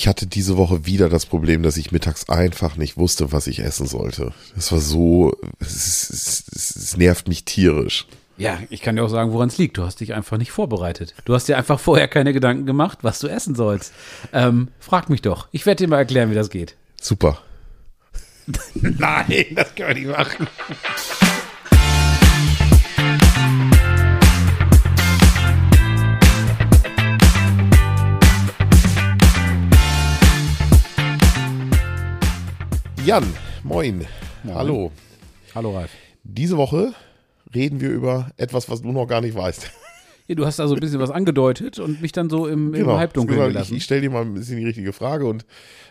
Ich hatte diese Woche wieder das Problem, dass ich mittags einfach nicht wusste, was ich essen sollte. Das war so, es, es, es, es nervt mich tierisch. Ja, ich kann dir auch sagen, woran es liegt. Du hast dich einfach nicht vorbereitet. Du hast dir einfach vorher keine Gedanken gemacht, was du essen sollst. Ähm, frag mich doch. Ich werde dir mal erklären, wie das geht. Super. Nein, das können wir nicht machen. Jan, moin. Hallo. Hallo, Ralf. Diese Woche reden wir über etwas, was du noch gar nicht weißt. Ja, du hast da so ein bisschen was angedeutet und mich dann so im, im Halbdunkeln Genau. Ich, gelassen. ich stelle dir mal ein bisschen die richtige Frage und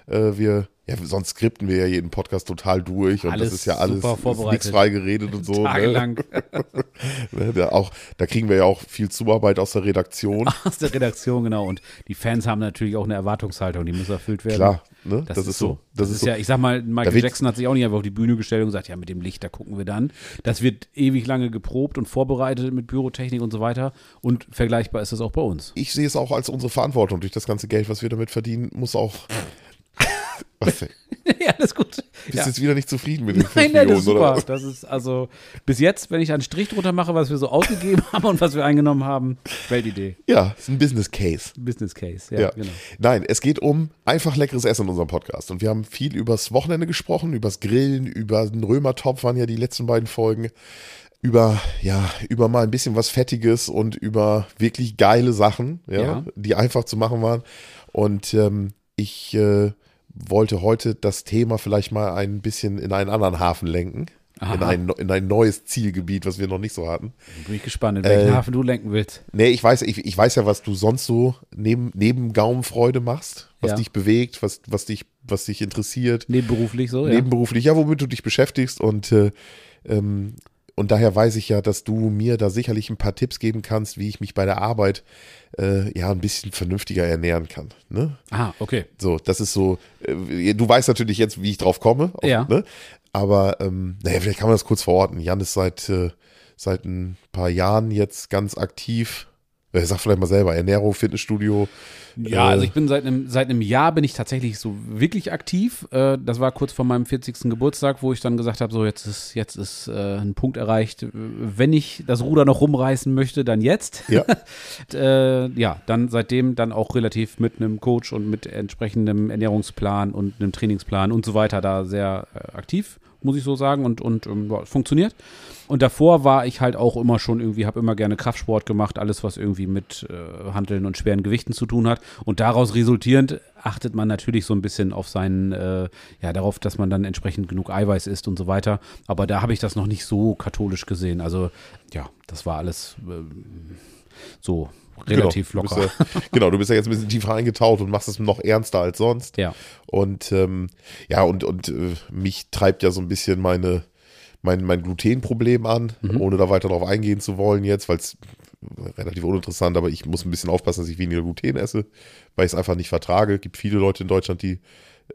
äh, wir, ja, sonst skripten wir ja jeden Podcast total durch und Alles das ist ja alles ist nichts frei geredet und so. Ne? Tagelang Ne, da, auch, da kriegen wir ja auch viel Zuarbeit aus der Redaktion. aus der Redaktion, genau. Und die Fans haben natürlich auch eine Erwartungshaltung, die muss erfüllt werden. Klar, ne? Das, ist so. Das, ist, so. ja, ich sag mal, Michael Jackson hat sich auch nicht einfach auf die Bühne gestellt und gesagt, ja, mit dem Licht, da gucken wir dann. Das wird ewig lange geprobt und vorbereitet mit Pyrotechnik und so weiter. Und vergleichbar ist das auch bei uns. ich sehe es auch als unsere Verantwortung. Durch das ganze Geld, was wir damit verdienen, muss auch. Was denn? ja, alles gut. Bist Ja. jetzt wieder nicht zufrieden mit den 5 Nein, nein, das ist oder? super. was? Das ist also bis jetzt, wenn ich einen Strich drunter mache, was wir so ausgegeben haben und was wir eingenommen haben, Weltidee. Ja, ist ein Business Case. Business Case, ja, Ja. genau. Nein, es geht um einfach leckeres Essen in unserem Podcast. Und wir haben viel übers Wochenende gesprochen, übers Grillen, über den Römertopf waren ja die letzten beiden Folgen. Über, ja, über mal ein bisschen was Fettiges und über wirklich geile Sachen, ja, Ja. die einfach zu machen waren. Und ähm, ich äh, wollte heute das Thema vielleicht mal ein bisschen in einen anderen Hafen lenken. In ein, in ein neues Zielgebiet, was wir noch nicht so hatten. Bin ich gespannt, in welchen Äh, Hafen du lenken willst. Nee, ich weiß, ich, ich weiß ja, was du sonst so neben, neben Gaumenfreude machst, was Ja. dich bewegt, was, was, dich, was dich interessiert, Nebenberuflich so, ja. nebenberuflich, ja, womit du dich beschäftigst und, äh, ähm, und daher weiß ich ja, dass du mir da sicherlich ein paar Tipps geben kannst, wie ich mich bei der Arbeit äh, ja ein bisschen vernünftiger ernähren kann. Ne? Ah, okay. So, das ist so, äh, du weißt natürlich jetzt, wie ich drauf komme. Auf, Ja. Ne? Aber, ähm, naja, vielleicht kann man das kurz verorten. Jan ist seit, äh, seit ein paar Jahren jetzt ganz aktiv. Äh, sag vielleicht mal selber, Ernährung, Fitnessstudio. Ja, Äh, also ich bin seit einem, seit einem Jahr bin ich tatsächlich so wirklich aktiv. Äh, das war kurz vor meinem 40. Geburtstag, wo ich dann gesagt habe, so jetzt ist, jetzt ist äh, ein Punkt erreicht. Wenn ich das Ruder noch rumreißen möchte, dann jetzt. Ja. äh, ja, dann seitdem dann auch relativ mit einem Coach und mit entsprechendem Ernährungsplan und einem Trainingsplan und so weiter da sehr äh, aktiv, muss ich so sagen, und, und ähm, ja, funktioniert. Und davor war ich halt auch immer schon irgendwie, habe immer gerne Kraftsport gemacht, alles, was irgendwie mit äh, Handeln und schweren Gewichten zu tun hat. Und daraus resultierend achtet man natürlich so ein bisschen auf seinen, äh, ja, darauf, dass man dann entsprechend genug Eiweiß isst und so weiter. Aber da habe ich das noch nicht so katholisch gesehen. Also, ja, das war alles ähm, so relativ genau, locker. Du ja, genau, du bist ja jetzt ein bisschen tiefer eingetaucht und machst es noch ernster als sonst. Ja. Und ähm, ja, und, und äh, mich treibt ja so ein bisschen meine, mein, mein Glutenproblem an, Mhm. ohne da weiter drauf eingehen zu wollen jetzt, weil es relativ uninteressant, aber ich muss ein bisschen aufpassen, dass ich weniger Gluten esse, weil ich es einfach nicht vertrage. Es gibt viele Leute in Deutschland, die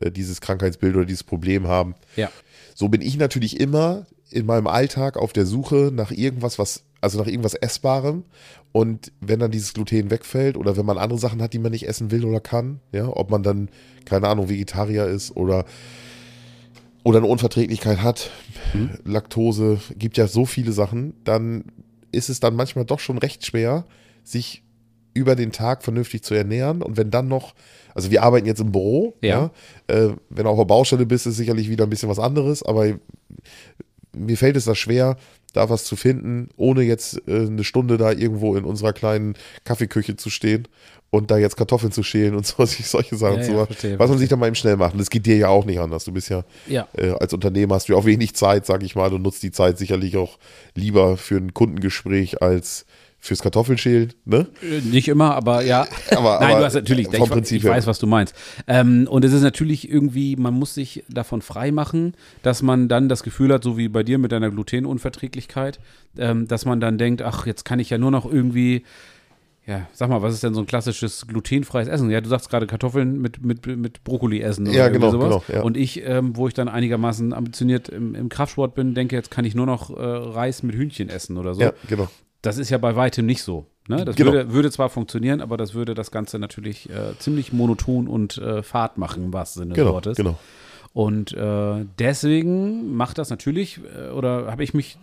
äh, dieses Krankheitsbild oder dieses Problem haben. Ja. So bin ich natürlich immer in meinem Alltag auf der Suche nach irgendwas, was, also nach irgendwas Essbarem. Und wenn dann dieses Gluten wegfällt oder wenn man andere Sachen hat, die man nicht essen will oder kann, ja, ob man dann, keine Ahnung, Vegetarier ist oder, oder eine Unverträglichkeit hat, Laktose, gibt ja so viele Sachen, dann ist es dann manchmal doch schon recht schwer, sich über den Tag vernünftig zu ernähren. Und wenn dann noch, also wir arbeiten jetzt im Büro, Ja. ja, äh, wenn du auf der Baustelle bist, ist sicherlich wieder ein bisschen was anderes, aber mir fällt es da schwer, da was zu finden, ohne jetzt äh, eine Stunde da irgendwo in unserer kleinen Kaffeeküche zu stehen und da jetzt Kartoffeln zu schälen und so, solche Sachen Ja, zu ja, machen. verstehe, was man sich dann mal eben schnell macht. Und das geht dir ja auch nicht anders. Du bist ja, Ja. äh, als Unternehmer hast du ja auch wenig Zeit, sag ich mal. Du nutzt die Zeit sicherlich auch lieber für ein Kundengespräch als fürs Kartoffelschälen, ne? Äh, Nicht immer, aber ja. Aber- Nein, aber du hast natürlich, vom ich, Prinzip ich weiß, was du meinst. Ähm, und es ist natürlich irgendwie, man muss sich davon frei machen, dass man dann das Gefühl hat, so wie bei dir mit deiner Glutenunverträglichkeit, ähm, dass man dann denkt, ach, jetzt kann ich ja nur noch irgendwie, ja, sag mal, was ist denn so ein klassisches glutenfreies Essen? Ja, du sagst gerade Kartoffeln mit, mit, mit Brokkoli essen oder Ja, genau, sowas. genau, ja. Und ich, ähm, wo ich dann einigermaßen ambitioniert im, im Kraftsport bin, denke, jetzt kann ich nur noch äh, Reis mit Hühnchen essen oder so Ja, genau. Das ist ja bei weitem nicht so. Ne? Das Genau. würde, würde zwar funktionieren, aber das würde das Ganze natürlich äh, ziemlich monoton und äh, fad machen, im wahrsten Sinne des Genau, Wortes. genau. Und äh, deswegen macht das natürlich, äh, oder habe ich mich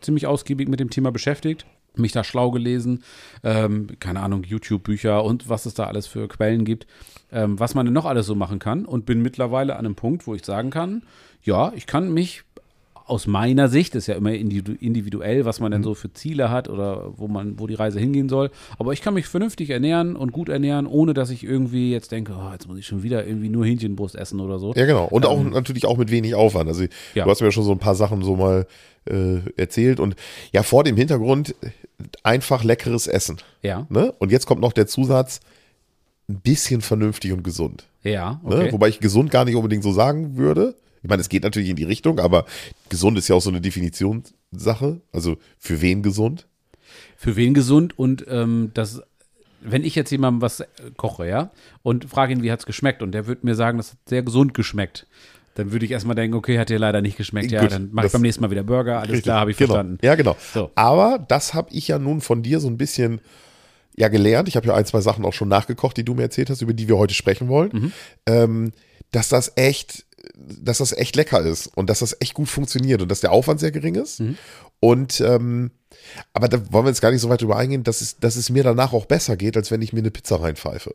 ziemlich ausgiebig mit dem Thema beschäftigt, mich da schlau gelesen, ähm, keine Ahnung, YouTube-Bücher und was es da alles für Quellen gibt, ähm, was man denn noch alles so machen kann und bin mittlerweile an einem Punkt, wo ich sagen kann, ja, ich kann mich aus meiner Sicht, ist ja immer individu- individuell, was man denn so für Ziele hat oder wo man, wo die Reise hingehen soll. Aber ich kann mich vernünftig ernähren und gut ernähren, ohne dass ich irgendwie jetzt denke, oh, jetzt muss ich schon wieder irgendwie nur Hähnchenbrust essen oder so. Ja, genau. Und auch natürlich auch mit wenig Aufwand. Also Ja. du hast mir ja schon so ein paar Sachen so mal äh, erzählt. Und ja, vor dem Hintergrund einfach leckeres Essen. Ja, Ne? Und jetzt kommt noch der Zusatz, ein bisschen vernünftig und gesund. ja, Ne? okay. Wobei ich gesund gar nicht unbedingt so sagen würde. Ich meine, es geht natürlich in die Richtung, aber gesund ist ja auch so eine Definitionssache. Also für wen gesund? Für wen gesund und ähm, das, wenn ich jetzt jemandem was äh, koche, ja, und frage ihn, wie hat's geschmeckt, und der wird mir sagen, das hat sehr gesund geschmeckt, dann würde ich erstmal denken, okay, hat dir leider nicht geschmeckt, ja, Gut, dann mache ich beim nächsten Mal wieder Burger, alles Richtig, klar, habe ich genau. verstanden. Ja, genau. So. Aber das habe ich ja nun von dir so ein bisschen ja gelernt. Ich habe ja ein, zwei Sachen auch schon nachgekocht, die du mir erzählt hast, über die wir heute sprechen wollen. Mhm. Ähm, dass das echt, dass das echt lecker ist und dass das echt gut funktioniert und dass der Aufwand sehr gering ist. Mhm. Und ähm, aber da wollen wir jetzt gar nicht so weit drüber eingehen, dass es, dass es mir danach auch besser geht, als wenn ich mir eine Pizza reinpfeife.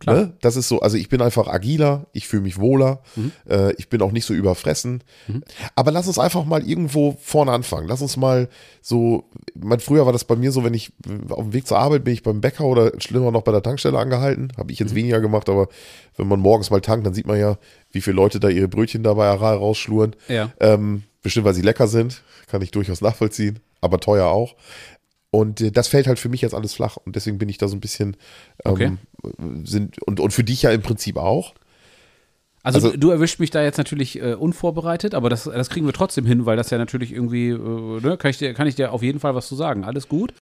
Klar. Ne? Das ist so, also ich bin einfach agiler, ich fühle mich wohler, Mhm. äh, ich bin auch nicht so überfressen. Aber lass uns einfach mal irgendwo vorne anfangen. Lass uns mal so, mein, früher war das bei mir so, wenn ich auf dem Weg zur Arbeit bin ich beim Bäcker oder schlimmer noch bei der Tankstelle angehalten. Habe ich Mhm. jetzt weniger gemacht, aber wenn man morgens mal tankt, dann sieht man ja, wie viele Leute da ihre Brötchen dabei rausschluren. Ja. Ähm, bestimmt, weil sie lecker sind, kann ich durchaus nachvollziehen, aber teuer auch. Und äh, das fällt halt für mich jetzt alles flach und deswegen bin ich da so ein bisschen ähm, Okay. sind und, und für dich ja im Prinzip auch. Also, Also- du, du erwischt mich da jetzt natürlich äh, unvorbereitet, aber das, das kriegen wir trotzdem hin, weil das ja natürlich irgendwie, äh, ne, kann ich, dir, kann ich dir auf jeden Fall was zu sagen. Alles gut.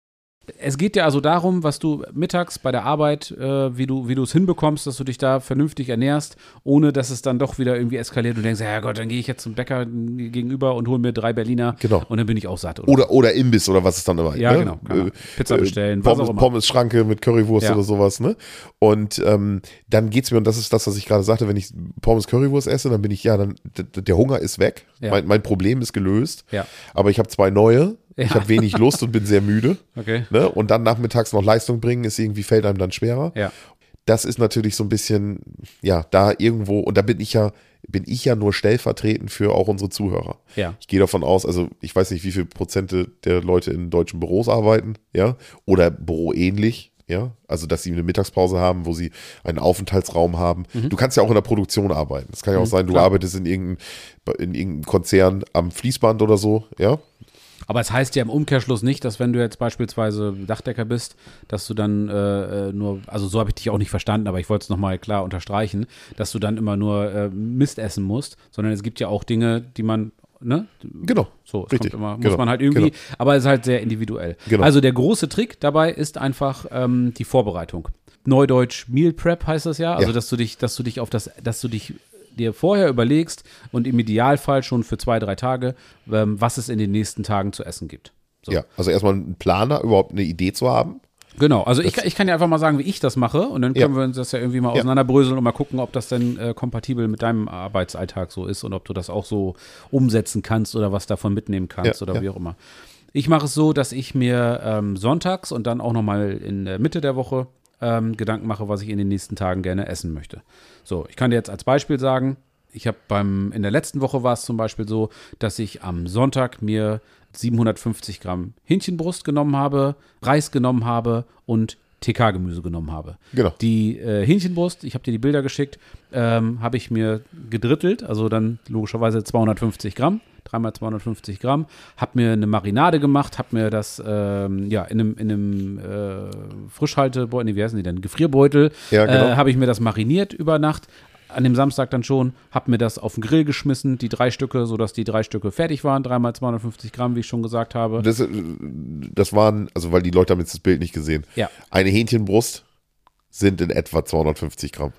Es geht ja also darum, was du mittags bei der Arbeit, äh, wie du wie du es hinbekommst, dass du dich da vernünftig ernährst, ohne dass es dann doch wieder irgendwie eskaliert und du denkst, ja Gott, dann gehe ich jetzt zum Bäcker gegenüber und hole mir drei Berliner Genau. und dann bin ich auch satt. Oder? Oder, oder Imbiss oder was es dann immer Ja, ne? genau, kann man. Pizza bestellen, was Pommes, auch immer. Pommes Schranke mit Currywurst Ja. oder sowas, ne? Und ähm, dann geht's mir, und das ist das, was ich gerade sagte, wenn ich Pommes Currywurst esse, dann bin ich, ja, dann der Hunger ist weg. Ja. Mein, mein Problem ist gelöst. Ja. Aber ich habe zwei neue. Ich Ja. habe wenig Lust und bin sehr müde. Okay. Ne? Und dann nachmittags noch Leistung bringen, ist irgendwie, fällt einem dann schwerer. Ja. das ist natürlich so ein bisschen, ja, da irgendwo, und da bin ich ja, bin ich ja nur stellvertretend für auch unsere Zuhörer. Ja. Ich gehe davon aus, also ich weiß nicht, wie viel Prozente der Leute in deutschen Büros arbeiten, ja, oder büroähnlich, ja, also dass sie eine Mittagspause haben, wo sie einen Aufenthaltsraum haben. Du kannst ja auch in der Produktion arbeiten. Es kann ja auch sein, du klar. arbeitest in irgendeinem, in irgendeinem Konzern am Fließband oder so, ja. Aber es heißt ja im Umkehrschluss nicht, dass wenn du jetzt beispielsweise Dachdecker bist, dass du dann äh, äh, nur, also so habe ich dich auch nicht verstanden, aber ich wollte es nochmal klar unterstreichen, dass du dann immer nur äh, Mist essen musst, sondern es gibt ja auch Dinge, die man, ne? Genau. So, es Richtig, kommt immer, muss genau, man halt irgendwie, genau. aber es ist halt sehr individuell. Genau. Also der große Trick dabei ist einfach ähm, die Vorbereitung. Neudeutsch Meal Prep heißt das ja, also Ja. dass du dich, dass du dich auf das, dass du dich dir vorher überlegst und im Idealfall schon für zwei, drei Tage, ähm, was es in den nächsten Tagen zu essen gibt. So. Ja, also erstmal einen Planer, überhaupt eine Idee zu haben. Genau, also ich, kann- ich kann ja einfach mal sagen, wie ich das mache und dann können Ja. wir uns das ja irgendwie mal Ja. auseinanderbröseln und mal gucken, ob das denn äh, kompatibel mit deinem Arbeitsalltag so ist und ob du das auch so umsetzen kannst oder was davon mitnehmen kannst Ja, oder wie auch immer. Ich mache es so, dass ich mir ähm, sonntags und dann auch nochmal in der Mitte der Woche ähm, Gedanken mache, was ich in den nächsten Tagen gerne essen möchte. So, ich kann dir jetzt als Beispiel sagen, ich habe beim, in der letzten Woche war es zum Beispiel so, dass ich am Sonntag mir 750 Gramm Hähnchenbrust genommen habe, Reis genommen habe und TK-Gemüse genommen habe. Genau. Die äh, Hähnchenbrust, ich habe dir die Bilder geschickt, ähm, habe ich mir gedrittelt, also dann logischerweise 250 Gramm, dreimal 250 Gramm, habe mir eine Marinade gemacht, habe mir das ähm, ja in einem, in einem äh, Frischhaltebeutel, nee, wie heißen die denn, Gefrierbeutel, Ja, genau. äh, habe ich mir das mariniert über Nacht. An dem Samstag dann schon, habe mir das auf den Grill geschmissen, die drei Stücke, sodass die drei Stücke fertig waren, dreimal 250 Gramm, wie ich schon gesagt habe. Das, äh, das waren, also weil die Leute haben jetzt das Bild nicht gesehen. Ja. Eine Hähnchenbrust sind in etwa 250 Gramm.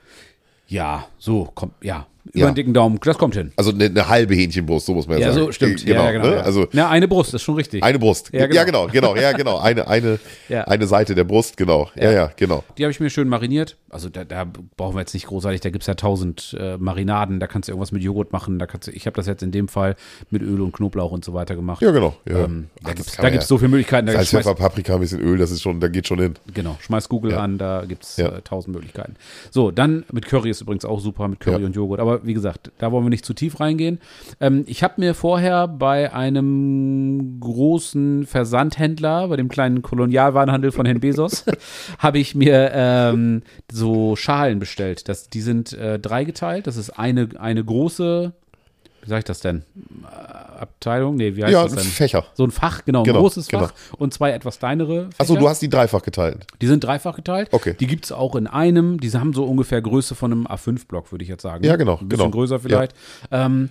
Ja, so, kommt, ja. Über Ja. den dicken Daumen, das kommt hin. Also eine, eine halbe Hähnchenbrust, so muss man ja, Ja, sagen. so stimmt. Genau, ja, ja, genau. ne? ja. Also ja, eine Brust, ist schon richtig. eine Brust. Ja, genau. genau, genau, ja, genau. Eine, eine, eine Seite der Brust, genau. Ja, ja, genau. Die habe ich mir schön mariniert. Also da, da brauchen wir jetzt nicht großartig, da gibt es ja tausend äh, Marinaden, da kannst du irgendwas mit Joghurt machen. Da kannst du, ich habe das jetzt in dem Fall mit Öl und Knoblauch und so weiter gemacht. Ja, genau. Ja. Ähm, da Ach, gibt es das so viele Möglichkeiten. Da Salz, Pfeffer, Paprika, ein bisschen Öl, das ist schon, da geht schon hin. genau, schmeiß Google an, da gibt es äh, tausend Möglichkeiten. So, dann mit Curry ist übrigens auch super, mit Curry und Joghurt. Aber wie gesagt, da wollen wir nicht zu tief reingehen. Ähm, ich habe mir vorher bei einem großen Versandhändler, bei dem kleinen Kolonialwarenhandel von Herrn Bezos, habe ich mir ähm, so Schalen bestellt. Das, die sind äh, dreigeteilt. Das ist eine, eine große, wie sage ich das denn? Abteilung? Nee, wie heißt Ja, das denn? Fächer. So ein Fach, genau, ein Genau, großes genau. Fach und zwei etwas kleinere. Achso, Fächer. du hast die dreifach geteilt. Die sind dreifach geteilt. Okay. Die gibt es auch in einem. Die haben so ungefähr Größe von einem A5-Block, würde ich jetzt sagen. Ja, genau, Ein bisschen genau. größer vielleicht. Ähm,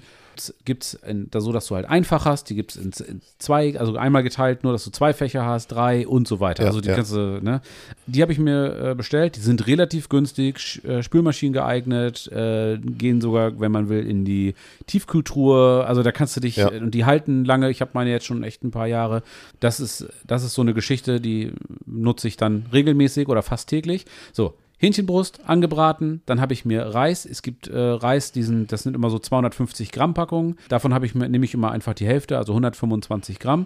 gibt es da so, dass du halt einfach hast. Die gibt es in, in zwei, also einmal geteilt, nur dass du zwei Fächer hast, drei und so weiter. Ja, also die ja. kannst du, ne? Die habe ich mir äh, bestellt. Die sind relativ günstig, äh, Spülmaschinen geeignet, äh, gehen sogar, wenn man will, in die Tiefkühltruhe. Also da kannst du dich, Ja. äh, und die halten lange. Ich habe meine jetzt schon echt ein paar Jahre. Das ist, das ist so eine Geschichte, die nutze ich dann regelmäßig oder fast täglich. So, Hähnchenbrust angebraten, dann habe ich mir Reis. Es gibt äh, Reis, diesen, das sind immer so 250 Gramm Packungen. Davon habe ich mir, nehme ich immer einfach die Hälfte, also 125 Gramm.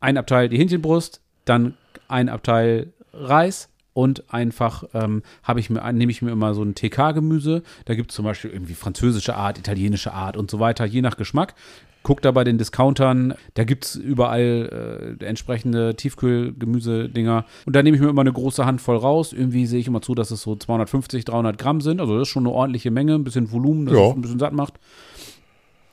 Ein Abteil die Hähnchenbrust, dann ein Abteil Reis und einfach ähm, habe ich mir, nehme ich mir immer so ein TK-Gemüse. Da gibt es zum Beispiel irgendwie französische Art, italienische Art und so weiter, je nach Geschmack. Guck da bei den Discountern, da gibt es überall äh, entsprechende Tiefkühlgemüse-Dinger. Und da nehme ich mir immer eine große Handvoll raus. Irgendwie sehe ich immer zu, dass es so 250, 300 Gramm sind. Also das ist schon eine ordentliche Menge, ein bisschen Volumen, das Ja. es ein bisschen satt macht.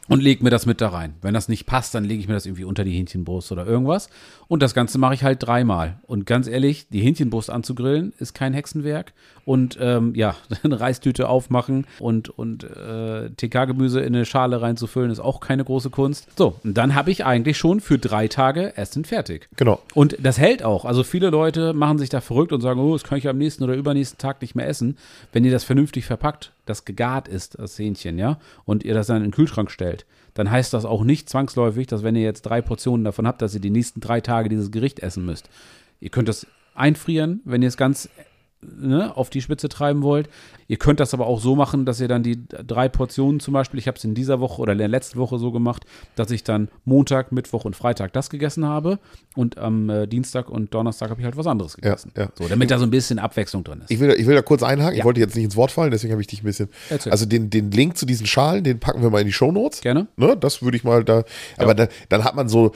Und lege mir das mit da rein. Wenn das nicht passt, dann lege ich mir das irgendwie unter die Hähnchenbrust oder irgendwas. Und das Ganze mache ich halt dreimal. Und ganz ehrlich, die Hähnchenbrust anzugrillen ist kein Hexenwerk. Und ähm, ja, eine Reistüte aufmachen und, und äh, TK-Gemüse in eine Schale reinzufüllen, ist auch keine große Kunst. So, und dann habe ich eigentlich schon für drei Tage Essen fertig. Genau. Und das hält auch. Also viele Leute machen sich da verrückt und sagen, oh, das kann ich am nächsten oder übernächsten Tag nicht mehr essen. Wenn ihr das vernünftig verpackt, das gegart ist, das Hähnchen, ja, und ihr das dann in den Kühlschrank stellt, dann heißt das auch nicht zwangsläufig, dass wenn ihr jetzt drei Portionen davon habt, dass ihr die nächsten drei Tage dieses Gericht essen müsst. Ihr könnt das einfrieren, wenn ihr es ganz ne, auf die Spitze treiben wollt. Ihr könnt das aber auch so machen, dass ihr dann die drei Portionen zum Beispiel, ich habe es in dieser Woche oder in der letzten Woche so gemacht, dass ich dann Montag, Mittwoch und Freitag das gegessen habe und am äh, Dienstag und Donnerstag habe ich halt was anderes gegessen. ja. So, damit da so ein bisschen Abwechslung drin ist. Ich will, ich will da kurz einhaken. Ja. Ich wollte jetzt nicht ins Wort fallen, deswegen habe ich dich ein bisschen. Erzähl. Also den, den Link zu diesen Schalen, den packen wir mal in die Shownotes. Gerne. Ne, das würde ich mal da. Aber da, dann hat man so.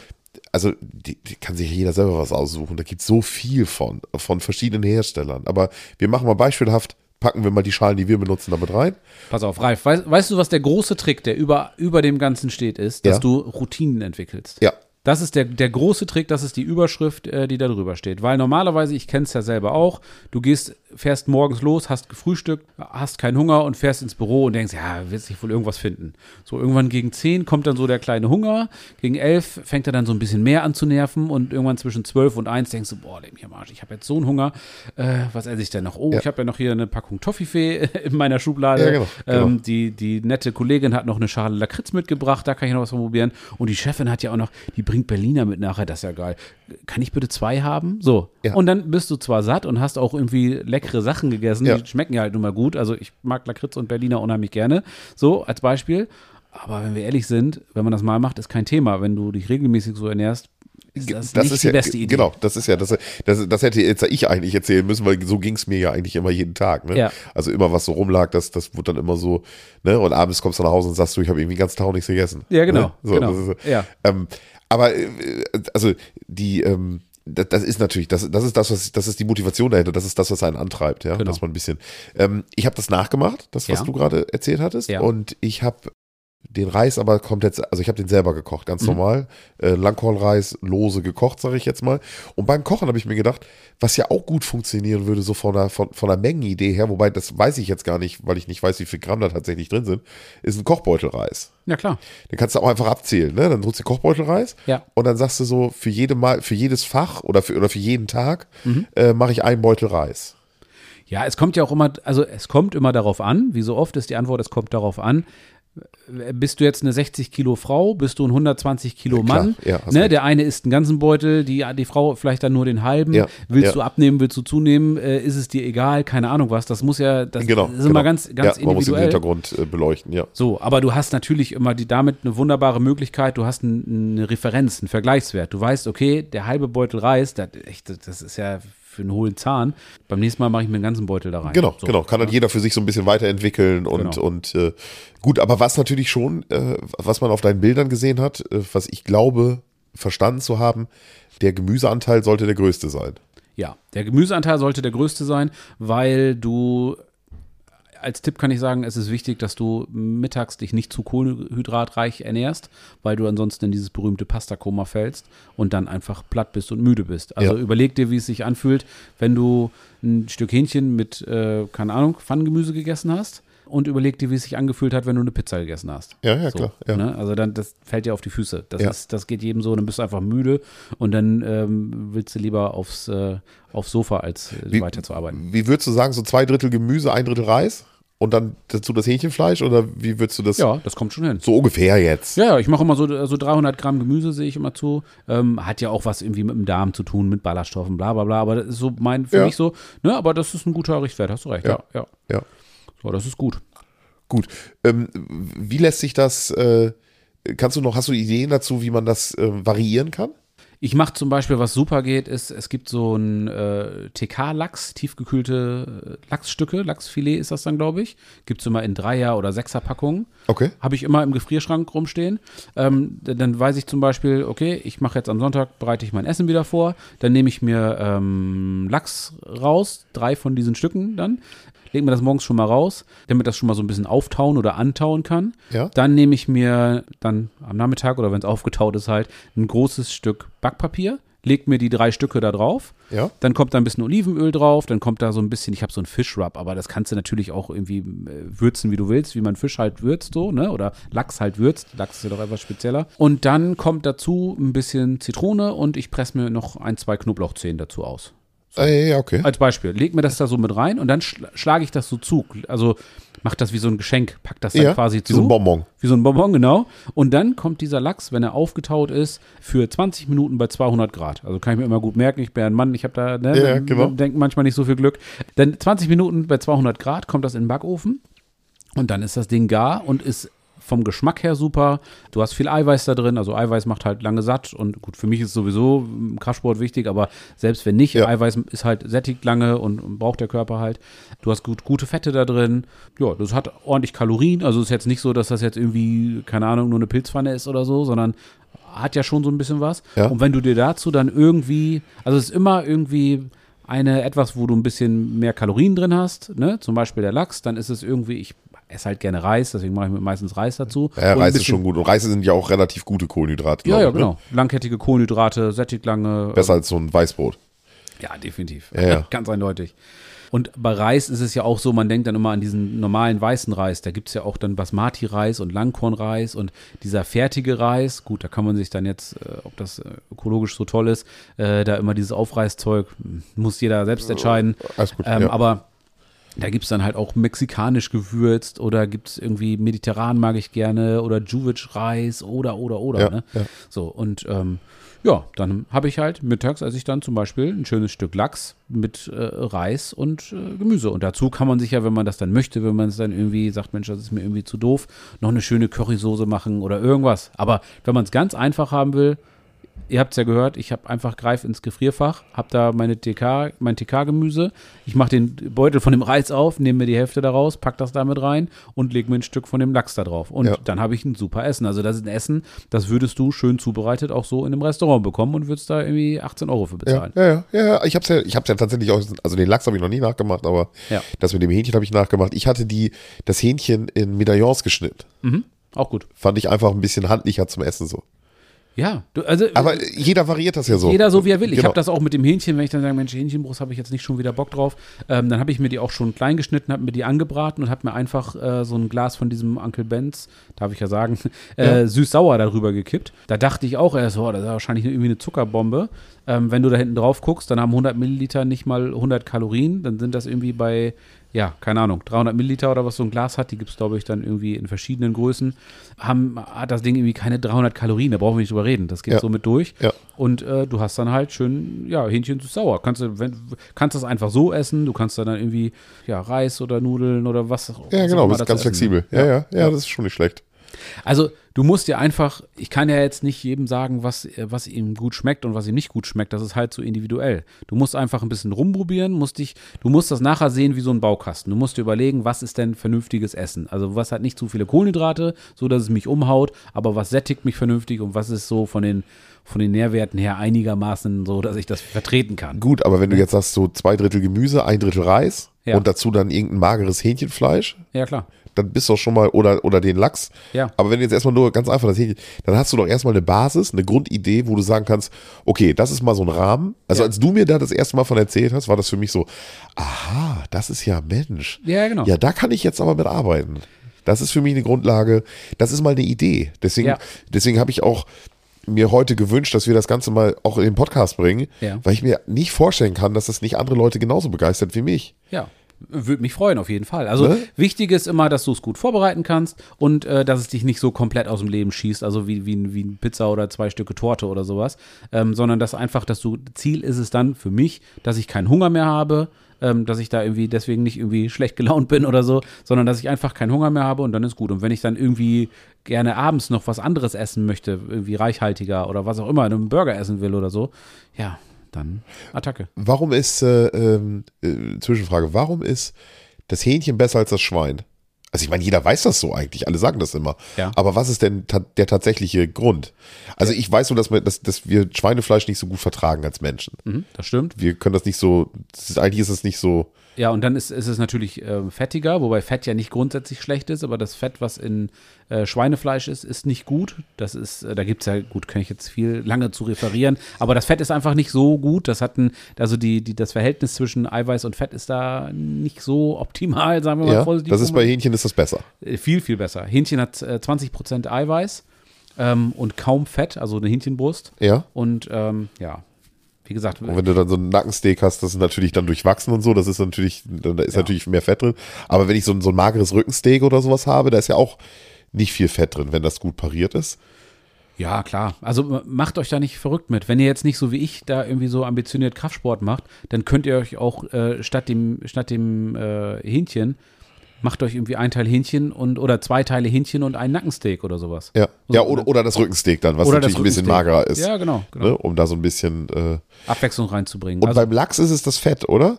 Also, die, die kann sich jeder selber was aussuchen. Da gibt es so viel von, von verschiedenen Herstellern. Aber wir machen mal beispielhaft, packen wir mal die Schalen, die wir benutzen, damit rein. Pass auf, Ralf, weißt, weißt du, was der große Trick, der über, über dem Ganzen steht, ist, dass Ja. du Routinen entwickelst. Ja. Das ist der, der große Trick, das ist die Überschrift, äh, die da drüber steht. Weil normalerweise, ich kenne es ja selber auch, du gehst, fährst morgens los, hast gefrühstückt, hast keinen Hunger und fährst ins Büro und denkst, ja, wird sich wohl irgendwas finden. So irgendwann gegen 10 kommt dann so der kleine Hunger, gegen 11 fängt er dann so ein bisschen mehr an zu nerven und irgendwann zwischen 12 und 1 denkst du, boah, leck mich am Arsch, ich habe jetzt so einen Hunger, äh, was esse ich denn noch? Oh, Ja. ich habe ja noch hier eine Packung Toffifee in meiner Schublade. Ja, genau, genau. Ähm, die, die nette Kollegin hat noch eine Schale Lakritz mitgebracht, da kann ich noch was probieren. Und die Chefin hat ja auch noch, die bringt Berliner mit nachher, das ist ja geil. Kann ich bitte zwei haben? So. Ja. Und dann bist du zwar satt und hast auch irgendwie leckere Sachen gegessen, Ja. die schmecken ja halt nun mal gut. Also ich mag Lakritz und Berliner unheimlich gerne. So, als Beispiel. Aber wenn wir ehrlich sind, wenn man das mal macht, ist kein Thema. Wenn du dich regelmäßig so ernährst, ist das, nicht die ja, beste Idee. Genau, das ist ja, das, das, das hätte jetzt ich eigentlich erzählen müssen, weil so ging es mir ja eigentlich immer jeden Tag. Ne? Ja. Also immer was so rumlag, das, das wurde dann immer so, ne? Und abends kommst du nach Hause und sagst du, ich habe irgendwie den ganzen Tag nichts gegessen. Ja, genau, Ne? So, genau. Das ist. Ja. ähm, aber äh, also die, ähm, das, das ist natürlich, das, das ist das, was, das ist die Motivation dahinter, das ist das, was einen antreibt, ja, Genau. dass man ein bisschen. Ähm, ich habe das nachgemacht, das, was Ja. du gerade erzählt hattest, Ja. und ich habe den Reis aber kommt jetzt, also ich habe den selber gekocht, ganz Mhm. normal. Äh, Langkornreis, lose gekocht, sage ich jetzt mal. Und beim Kochen habe ich mir gedacht, was ja auch gut funktionieren würde, so von der, von, von der Mengenidee her, wobei das weiß ich jetzt gar nicht, weil ich nicht weiß, wie viel Gramm da tatsächlich drin sind, ist ein Kochbeutelreis. Ja, klar. Den kannst du auch einfach abzählen, ne? Dann drückst du Kochbeutelreis Ja. und dann sagst du so, für jede Mal, für jedes Fach oder für, oder für jeden Tag Mhm. äh, mache ich einen Beutel Reis. Ja, es kommt ja auch immer, also es kommt immer darauf an, wie so oft ist die Antwort, es kommt darauf an, bist du jetzt eine 60 Kilo Frau, bist du ein 120 Kilo Mann. Klar, ja, hast ne? Der eine isst einen ganzen Beutel, die, die Frau vielleicht dann nur den halben. Ja, willst ja. du abnehmen, willst du zunehmen, äh, ist es dir egal, keine Ahnung was. Das muss ja, das Genau. ist genau. immer ganz, ganz ja, Man muss den individuell. Hintergrund äh, beleuchten, ja. So, aber du hast natürlich immer die, damit eine wunderbare Möglichkeit, du hast ein, eine Referenz, einen Vergleichswert. Du weißt, okay, der halbe Beutel Reis, das, das ist ja für einen hohlen Zahn. Beim nächsten Mal mache ich mir den ganzen Beutel da rein. Genau, so. genau. Kann dann jeder für sich so ein bisschen weiterentwickeln und, Genau. und äh, gut, aber was natürlich schon, äh, was man auf deinen Bildern gesehen hat, äh, was ich glaube, verstanden zu haben, der Gemüseanteil sollte der größte sein. Ja, der Gemüseanteil sollte der größte sein, weil du als Tipp kann ich sagen, es ist wichtig, dass du mittags dich nicht zu kohlenhydratreich ernährst, weil du ansonsten in dieses berühmte Pastakoma fällst und dann einfach platt bist und müde bist. Also Ja. überleg dir, wie es sich anfühlt, wenn du ein Stück Hähnchen mit, äh, keine Ahnung, Pfannengemüse gegessen hast und überleg dir, wie es sich angefühlt hat, wenn du eine Pizza gegessen hast. Ja, ja, So, klar. Ja. Ne? Also dann, das fällt dir auf die Füße. Das, Ja. ist, das geht jedem so, dann bist du einfach müde und dann ähm, willst du lieber aufs, äh, aufs Sofa, als äh, Wie- weiterzuarbeiten. Wie würdest du sagen, so zwei Drittel Gemüse, ein Drittel Reis und dann dazu das Hähnchenfleisch oder wie würdest du das Ja, das kommt schon hin. so ungefähr jetzt? Ja, ja, ich mache immer so, so 300 Gramm Gemüse, sehe ich immer zu. Ähm, hat ja auch was irgendwie mit dem Darm zu tun, mit Ballaststoffen, bla bla bla. Aber das ist so mein, für Ja. mich so, ne, aber das ist ein guter Richtwert, hast du recht. Ja, Ja. ja. Ja. So, das ist gut. Gut. Ähm, wie lässt sich das, äh, kannst du noch, hast du Ideen dazu, wie man das äh, variieren kann? Ich mache zum Beispiel, was super geht, ist, es gibt so ein äh, TK-Lachs, tiefgekühlte äh, Lachsstücke, Lachsfilet ist das dann, glaube ich. Gibt es immer in Dreier- oder Sechser-Packungen. Okay. Habe ich immer im Gefrierschrank rumstehen. Ähm, dann weiß ich zum Beispiel, okay, ich mache jetzt am Sonntag, bereite ich mein Essen wieder vor. Dann nehme ich mir ähm, Lachs raus, drei von diesen Stücken dann. Lege mir das morgens schon mal raus, damit das schon mal so ein bisschen auftauen oder antauen kann. Ja. Dann nehme ich mir dann am Nachmittag oder wenn es aufgetaut ist halt ein großes Stück Backpapier, leg mir die drei Stücke da drauf. Ja. Dann kommt da ein bisschen Olivenöl drauf, dann kommt da so ein bisschen, ich habe so einen Fischrub, aber das kannst du natürlich auch irgendwie äh, würzen, wie du willst, wie man Fisch halt würzt so, ne? Oder Lachs halt würzt. Lachs ist ja doch etwas spezieller. Und dann kommt dazu ein bisschen Zitrone und ich presse mir noch ein, zwei Knoblauchzehen dazu aus. Äh, ja, okay. Als Beispiel. Leg mir das da so mit rein und dann schl schlage ich das so zu. Also mach das wie so ein Geschenk, pack das dann Ja, quasi wie zu. so ein Bonbon. Wie so ein Bonbon, genau. Und dann kommt dieser Lachs, wenn er aufgetaut ist, für 20 Minuten bei 200 Grad. Also kann ich mir immer gut merken, ich bin ein Mann, ich habe da, ne, Ja, genau. denken manchmal nicht so viel Glück. Dann 20 Minuten bei 200 Grad kommt das in den Backofen und dann ist das Ding gar und ist vom Geschmack her super. Du hast viel Eiweiß da drin, also Eiweiß macht halt lange satt und gut, für mich ist sowieso im Kraftsport wichtig, aber selbst wenn nicht, Ja. Eiweiß ist halt sättigt lange und, und braucht der Körper halt. Du hast gut, gute Fette da drin. Ja, das hat ordentlich Kalorien, also ist jetzt nicht so, dass das jetzt irgendwie, keine Ahnung, nur eine Pilzpfanne ist oder so, sondern hat ja schon so ein bisschen was. Ja. Und wenn du dir dazu dann irgendwie, also es ist immer irgendwie eine etwas, wo du ein bisschen mehr Kalorien drin hast, ne? Zum Beispiel der Lachs, dann ist es irgendwie, ich esse halt gerne Reis, deswegen mache ich mir meistens Reis dazu. Ja, Reis ist schon gut. Und Reis sind ja auch relativ gute Kohlenhydrate. Ja, ja, ne? genau. Langkettige Kohlenhydrate, sättigt lange. Besser als so ein Weißbrot. Ja, definitiv. Ja, ja. Ganz eindeutig. Und bei Reis ist es ja auch so, man denkt dann immer an diesen normalen weißen Reis. Da gibt es ja auch dann Basmati-Reis und Langkornreis und dieser fertige Reis. Gut, da kann man sich dann jetzt, äh, ob das äh, ökologisch so toll ist, äh, da immer dieses Aufreißzeug, hm, muss jeder selbst entscheiden. Alles gut. Ähm, ja. Aber da gibt es dann halt auch mexikanisch gewürzt oder gibt es irgendwie mediterran mag ich gerne oder Juvic-Reis oder, oder, oder. Ja, ne? ja. So, und ähm, ja, dann habe ich halt mittags, esse ich dann zum Beispiel ein schönes Stück Lachs mit äh, Reis und äh, Gemüse. Und dazu kann man sich ja, wenn man das dann möchte, wenn man es dann irgendwie sagt, Mensch, das ist mir irgendwie zu doof, noch eine schöne Currysoße machen oder irgendwas. Aber wenn man es ganz einfach haben will, ihr habt es ja gehört, ich habe einfach greif ins Gefrierfach, habe da meine TK, mein TK-Gemüse. Ich mache den Beutel von dem Reis auf, nehme mir die Hälfte daraus, pack das damit rein und lege mir ein Stück von dem Lachs da drauf. Und Ja. dann habe ich ein super Essen. Also das ist ein Essen, das würdest du schön zubereitet auch so in einem Restaurant bekommen und würdest da irgendwie 18 Euro für bezahlen. ja, ja, ja, ja. Ich hab's ja, ich hab's ja tatsächlich auch, also den Lachs habe ich noch nie nachgemacht, aber Ja. das mit dem Hähnchen habe ich nachgemacht. Ich hatte die, das Hähnchen in Medaillons geschnitten. Mhm. Auch gut. Fand ich einfach ein bisschen handlicher zum Essen so. Ja, du, also Aber jeder variiert das ja so. Jeder so, wie er will. Ich Genau. habe das auch mit dem Hähnchen, wenn ich dann sage, Mensch, Hähnchenbrust habe ich jetzt nicht schon wieder Bock drauf. Ähm, dann habe ich mir die auch schon klein geschnitten, habe mir die angebraten und habe mir einfach äh, so ein Glas von diesem Uncle Benz, darf ich ja sagen, äh, Ja. süß-sauer darüber gekippt. Da dachte ich auch erst, oh, das ist wahrscheinlich irgendwie eine Zuckerbombe. Ähm, wenn du da hinten drauf guckst, dann haben 100 Milliliter nicht mal 100 Kalorien. Dann sind das irgendwie bei, ja, keine Ahnung, 300 Milliliter oder was so ein Glas hat. Die gibt es, glaube ich, dann irgendwie in verschiedenen Größen. Haben, hat das Ding irgendwie keine 300 Kalorien. Da brauchen wir nicht drüber reden. Das geht Ja. so mit durch. Ja. Und äh, du hast dann halt schön, ja, Hähnchen süß sauer. Kannst du, wenn, kannst das einfach so essen. Du kannst da dann irgendwie, ja, Reis oder Nudeln oder was. Ja, was genau, auch immer bist ganz essen, flexibel. Ja, ja, ja, das ist schon nicht schlecht. Also du musst dir einfach, ich kann ja jetzt nicht jedem sagen, was, was ihm gut schmeckt und was ihm nicht gut schmeckt. Das ist halt so individuell. Du musst einfach ein bisschen rumprobieren, musst dich, du musst das nachher sehen wie so ein Baukasten. Du musst dir überlegen, was ist denn vernünftiges Essen? Also was hat nicht zu viele Kohlenhydrate, so dass es mich umhaut, aber was sättigt mich vernünftig und was ist so von den, von den Nährwerten her einigermaßen so, dass ich das vertreten kann. Gut, aber wenn du jetzt sagst, so zwei Drittel Gemüse, ein Drittel Reis Ja. und dazu dann irgendein mageres Hähnchenfleisch, Ja, klar. Dann bist du doch schon mal, oder, oder den Lachs. Ja. Aber wenn du jetzt erstmal nur ganz einfach das Hähnchen, dann hast du doch erstmal eine Basis, eine Grundidee, wo du sagen kannst, okay, das ist mal so ein Rahmen. Also Ja. als du mir da das erste Mal von erzählt hast, war das für mich so, aha, das ist ja Mensch. Ja, genau. Ja, da kann ich jetzt aber mit arbeiten. Das ist für mich eine Grundlage. Das ist mal eine Idee. Deswegen, Ja. deswegen habe ich auch mir heute gewünscht, dass wir das Ganze mal auch in den Podcast bringen, Ja. weil ich mir nicht vorstellen kann, dass das nicht andere Leute genauso begeistert wie mich. Ja, würde mich freuen auf jeden Fall. Also Ne? wichtig ist immer, dass du es gut vorbereiten kannst und äh, dass es dich nicht so komplett aus dem Leben schießt, also wie, wie, wie Pizza oder zwei Stücke Torte oder sowas, ähm, sondern dass einfach, dass du, Ziel ist es dann für mich, dass ich keinen Hunger mehr habe, ähm, dass ich da irgendwie deswegen nicht irgendwie schlecht gelaunt bin oder so, sondern dass ich einfach keinen Hunger mehr habe und dann ist gut. Und wenn ich dann irgendwie gerne abends noch was anderes essen möchte, irgendwie reichhaltiger oder was auch immer, einen Burger essen will oder so, ja, dann Attacke. Warum ist, äh, ähm, äh, Zwischenfrage, warum ist das Hähnchen besser als das Schwein? Also ich meine, jeder weiß das so eigentlich, alle sagen das immer. Ja. Aber was ist denn ta der tatsächliche Grund? Also ich weiß nur, dass, wir, dass, dass wir Schweinefleisch nicht so gut vertragen als Menschen. Mhm, das stimmt. Wir können das nicht so, das ist, eigentlich ist es nicht so, Ja, und dann ist, ist es natürlich äh, fettiger, wobei Fett ja nicht grundsätzlich schlecht ist, aber das Fett, was in äh, Schweinefleisch ist, ist nicht gut. Das ist, äh, da gibt es ja, gut, kann ich jetzt viel lange zu referieren, aber das Fett ist einfach nicht so gut. Das hat ein, also die, die, das Verhältnis zwischen Eiweiß und Fett ist da nicht so optimal, sagen wir mal ja, vorsichtig. das ist bei Hähnchen ist das besser. Äh, viel, viel besser. Hähnchen hat äh, 20% Eiweiß ähm, und kaum Fett, also eine Hähnchenbrust. Ja. Und ähm, ja, wie gesagt, Und wenn du dann so ein Nackensteak hast, das ist natürlich dann durchwachsen und so, das ist natürlich, da ist Ja. natürlich mehr Fett drin. Aber wenn ich so ein, so ein mageres Rückensteak oder sowas habe, da ist ja auch nicht viel Fett drin, wenn das gut pariert ist. Ja, klar. Also macht euch da nicht verrückt mit. Wenn ihr jetzt nicht so wie ich da irgendwie so ambitioniert Kraftsport macht, dann könnt ihr euch auch äh, statt dem, statt dem äh, Hähnchen, macht euch irgendwie ein Teil Hähnchen und oder zwei Teile Hähnchen und ein Nackensteak oder sowas. Ja, So, ja oder, dann- oder das Rückensteak dann, was natürlich ein bisschen magerer ist. Ja, genau. genau. Ne, um da so ein bisschen. Äh, Abwechslung reinzubringen. und also, beim Lachs ist es das Fett, oder?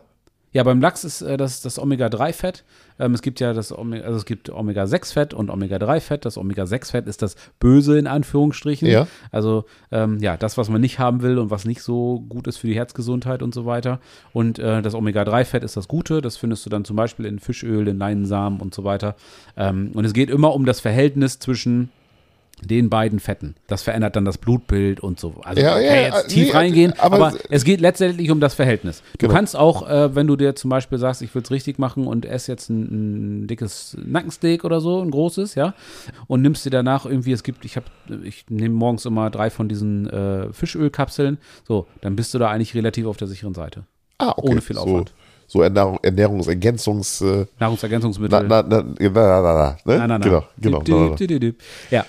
Ja, beim Lachs ist äh, das, das Omega-3-Fett. Ähm, es gibt ja das Omega, also es gibt Omega-6-Fett und Omega-3-Fett. Das Omega-6-Fett ist das Böse in Anführungsstrichen. Ja. Also ähm, ja, das, was man nicht haben will und was nicht so gut ist für die Herzgesundheit und so weiter. Und äh, das Omega-3-Fett ist das Gute. Das findest du dann zum Beispiel in Fischöl, in Leinsamen und so weiter. Ähm, und es geht immer um das Verhältnis zwischen den beiden Fetten. Das verändert dann das Blutbild und so. Also Ja, okay, ja, jetzt äh, tief nee, reingehen, aber- aber, es geht letztendlich um das Verhältnis. Du Genau. kannst auch, äh, wenn du dir zum Beispiel sagst, ich will es richtig machen und esse jetzt ein, ein dickes Nackensteak oder so, ein großes, ja, und nimmst dir danach irgendwie, es gibt, ich habe, ich nehme morgens immer drei von diesen äh, Fischölkapseln, so, dann bist du da eigentlich relativ auf der sicheren Seite. Ah, okay. Ohne viel Aufwand. So, so Ernährung, Ernährungsergänzungs. Äh, Nahrungsergänzungsmittel. na, na, na, na, na, na, ne? Nein, nein, nein. Genau, genau. Na, na, dip, dip, dip. Ja.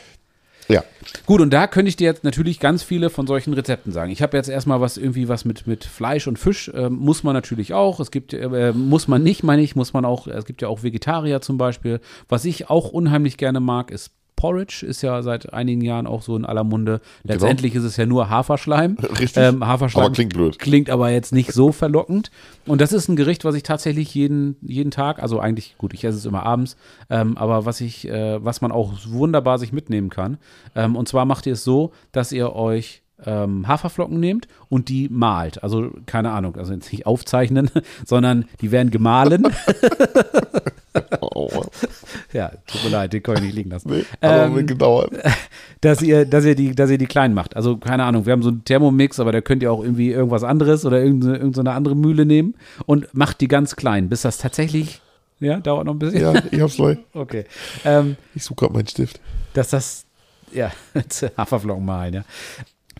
Ja. Gut, und da könnte ich dir jetzt natürlich ganz viele von solchen Rezepten sagen. Ich habe jetzt erstmal was irgendwie was mit, mit Fleisch und Fisch, ähm, muss man natürlich auch. Es gibt, äh, muss man nicht, meine ich, muss man auch, es gibt ja auch Vegetarier zum Beispiel. Was ich auch unheimlich gerne mag, ist Porridge, ist ja seit einigen Jahren auch so in aller Munde. Letztendlich ist es ja nur Haferschleim. Richtig. Ähm, Haferschleim Aber klingt blöd. Klingt aber jetzt nicht so verlockend. Und das ist ein Gericht, was ich tatsächlich jeden, jeden Tag, also eigentlich, gut, ich esse es immer abends, ähm, aber was ich, äh, was man auch wunderbar sich mitnehmen kann. Ähm, und zwar macht ihr es so, dass ihr euch ähm, Haferflocken nehmt und die malt. Also keine Ahnung, also jetzt nicht aufzeichnen, sondern die werden gemahlen. Oh, ja, tut mir leid, den kann ich nicht liegen lassen. nee, aber Ähm, gedauert. dass ihr, dass ihr die, dass ihr die klein macht. Also keine Ahnung, wir haben so einen Thermomix, aber da könnt ihr auch irgendwie irgendwas anderes oder irgendeine, irgendeine andere Mühle nehmen und macht die ganz klein, bis das tatsächlich, ja, dauert noch ein bisschen. Ja, ich hab's gleich. Okay. Ähm, Ich suche gerade meinen Stift. dass das, ja, Haferflocken malen, ja.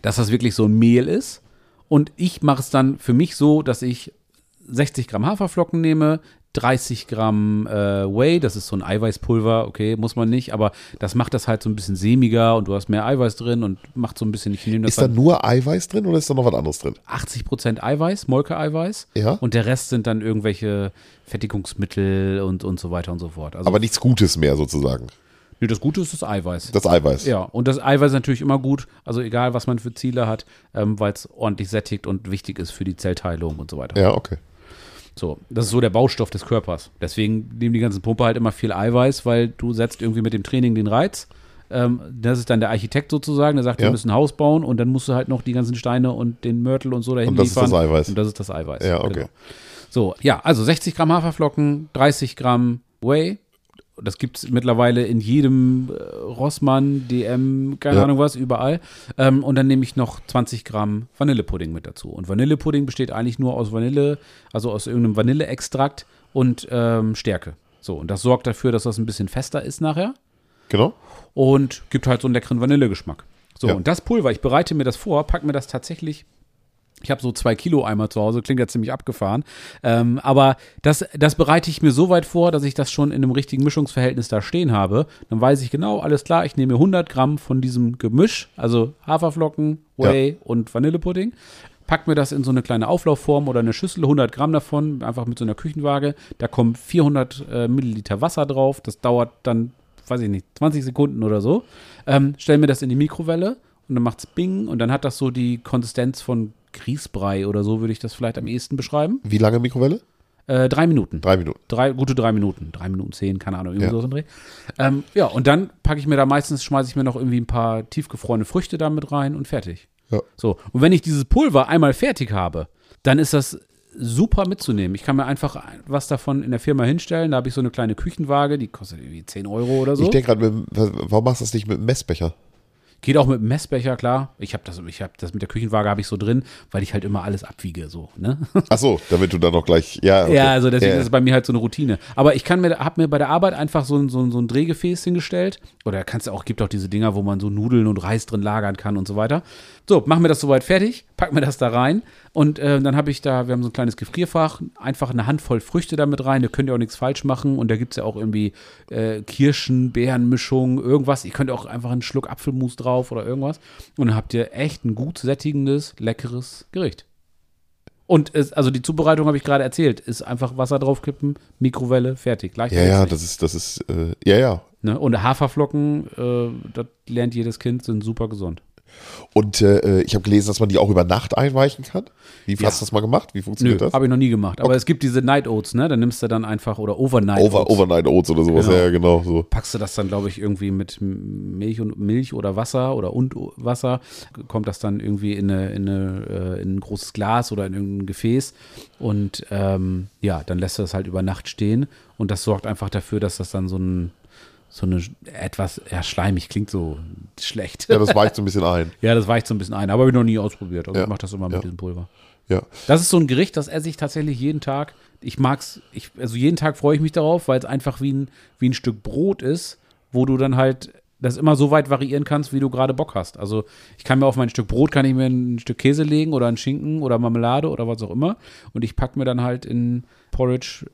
Dass das wirklich so ein Mehl ist. Und ich mache es dann für mich so, dass ich 60 Gramm Haferflocken nehme, 30 Gramm äh, Whey, das ist so ein Eiweißpulver, okay, muss man nicht, aber das macht das halt so ein bisschen sämiger und du hast mehr Eiweiß drin und macht so ein bisschen, ich nehme Ist da nur Eiweiß drin oder ist da noch was anderes drin? 80% Eiweiß, Molke-Eiweiß Ja. und der Rest sind dann irgendwelche Fertigungsmittel und, und so weiter und so fort. Also, Aber nichts Gutes mehr sozusagen. Nee, das Gute ist das Eiweiß. Das Eiweiß. Ja, und das Eiweiß ist natürlich immer gut, also egal, was man für Ziele hat, ähm, weil es ordentlich sättigt und wichtig ist für die Zellteilung und so weiter. Ja, okay. So, das ist so der Baustoff des Körpers. Deswegen nehmen die ganzen Pumpe halt immer viel Eiweiß, weil du setzt irgendwie mit dem Training den Reiz. Ähm, das ist dann der Architekt sozusagen, der sagt, Ja. wir müssen ein Haus bauen und dann musst du halt noch die ganzen Steine und den Mörtel und so dahin Und das ist liefern. das Eiweiß. Und das ist das Eiweiß. Ja, okay. Genau. So, ja, also 60 Gramm Haferflocken, 30 Gramm Whey. Das gibt es mittlerweile in jedem äh, Rossmann, DM, keine Ja. Ahnung was, überall. Ähm, und dann nehme ich noch 20 Gramm Vanillepudding mit dazu. Und Vanillepudding besteht eigentlich nur aus Vanille, also aus irgendeinem Vanilleextrakt und ähm, Stärke. So, und das sorgt dafür, dass das ein bisschen fester ist nachher Genau. und gibt halt so einen leckeren Vanillegeschmack. So, Ja. und das Pulver, ich bereite mir das vor, pack mir das tatsächlich. Ich habe so zwei Kilo Eimer zu Hause, klingt ja ziemlich abgefahren. Ähm, aber das, das bereite ich mir so weit vor, dass ich das schon in einem richtigen Mischungsverhältnis da stehen habe. Dann weiß ich genau, alles klar, ich nehme mir 100 Gramm von diesem Gemisch, also Haferflocken, Whey und Vanillepudding. Pack mir das in so eine kleine Auflaufform oder eine Schüssel, 100 Gramm davon, einfach mit so einer Küchenwaage. Da kommen 400 äh, Milliliter Wasser drauf. Das dauert dann, weiß ich nicht, 20 Sekunden oder so. Ähm, stell mir das in die Mikrowelle und dann macht's Bing und dann hat das so die Konsistenz von Grießbrei oder so, würde ich das vielleicht am ehesten beschreiben. Wie lange Mikrowelle? Äh, drei Minuten. Drei Minuten. Drei, gute drei Minuten. Drei Minuten zehn, keine Ahnung, irgendwie Ja. so Dreh. Ähm, ja, und dann packe ich mir da meistens, schmeiße ich mir noch irgendwie ein paar tiefgefrorene Früchte da mit rein und fertig. Ja. So, und wenn ich dieses Pulver einmal fertig habe, dann ist das super mitzunehmen. Ich kann mir einfach was davon in der Firma hinstellen. Da habe ich so eine kleine Küchenwaage, die kostet irgendwie 10 Euro oder so. Ich denke gerade, warum machst du das nicht mit einem Messbecher? Geht auch mit dem Messbecher, klar. Ich habe das, ich habe das mit der Küchenwaage habe ich so drin, weil ich halt immer alles abwiege, so, ne? Ach so, damit du dann noch gleich. Ja, okay. Ja, also deswegen Ja. ist es bei mir halt so eine Routine. Aber ich kann mir, habe mir bei der Arbeit einfach so ein, so, ein, so ein Drehgefäß hingestellt. Oder kannst du auch, gibt auch diese Dinger, wo man so Nudeln und Reis drin lagern kann und so weiter. So, mach mir das soweit fertig, pack mir das da rein und äh, dann habe ich da, wir haben so ein kleines Gefrierfach, einfach eine Handvoll Früchte damit rein. Da könnt ihr auch nichts falsch machen und da gibt es ja auch irgendwie äh, Kirschen, Beerenmischung, irgendwas. Ihr könnt auch einfach einen Schluck Apfelmus drauf oder irgendwas. Und dann habt ihr echt ein gut sättigendes, leckeres Gericht. Und es, also die Zubereitung habe ich gerade erzählt, ist einfach Wasser draufkippen, Mikrowelle, fertig. Leicht Ja, ja, das ist, das ist, äh, ja, ja. ne? Und Haferflocken, äh, das lernt jedes Kind, sind super gesund. Und äh, ich habe gelesen, dass man die auch über Nacht einweichen kann. Wie Ja. hast du das mal gemacht? Wie Nö, funktioniert das? habe ich noch nie gemacht. Aber es gibt diese Night Oats, ne? Da nimmst du dann einfach, oder Overnight Over, Oats. Overnight Oats oder sowas. Genau. Ja, ja, genau. So. packst du das dann, glaube ich, irgendwie mit Milch und Milch oder Wasser oder und Wasser, kommt das dann irgendwie in, eine, in, eine, äh, in ein großes Glas oder in irgendein Gefäß und ähm, ja, dann lässt du das halt über Nacht stehen und das sorgt einfach dafür, dass das dann so ein so eine etwas, ja, schleimig klingt so schlecht. Ja, das weicht so ein bisschen ein. Ja, das weicht so ein bisschen ein, aber habe ich noch nie ausprobiert. Also Ja, ich mache das immer mit ja. diesem Pulver. Ja. Das ist so ein Gericht, das esse ich tatsächlich jeden Tag. Ich mag's, ich, also jeden Tag freue ich mich darauf, weil es einfach wie ein, wie ein Stück Brot ist, wo du dann halt das immer so weit variieren kannst, wie du gerade Bock hast. Also ich kann mir auf mein Stück Brot, kann ich mir ein Stück Käse legen oder einen Schinken oder Marmelade oder was auch immer. Und ich packe mir dann halt in Porridge,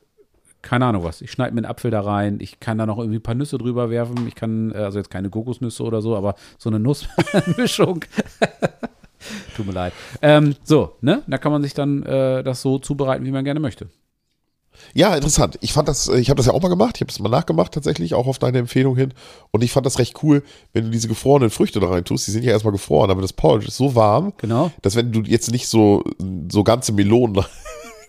keine Ahnung was. Ich schneide mir einen Apfel da rein, ich kann da noch irgendwie ein paar Nüsse drüber werfen. Ich kann, äh, also jetzt keine Kokosnüsse oder so, aber so eine Nussmischung. Tut mir leid. Ähm, so, ne? Da kann man sich dann äh, das so zubereiten, wie man gerne möchte. Ja, interessant. Ich fand das, äh, ich habe das ja auch mal gemacht, ich habe das mal nachgemacht tatsächlich, auch auf deine Empfehlung hin. Und ich fand das recht cool, wenn du diese gefrorenen Früchte da rein tust. Die sind ja erstmal gefroren, aber das Porridge ist so warm, Genau. dass wenn du jetzt nicht so, so ganze Melonen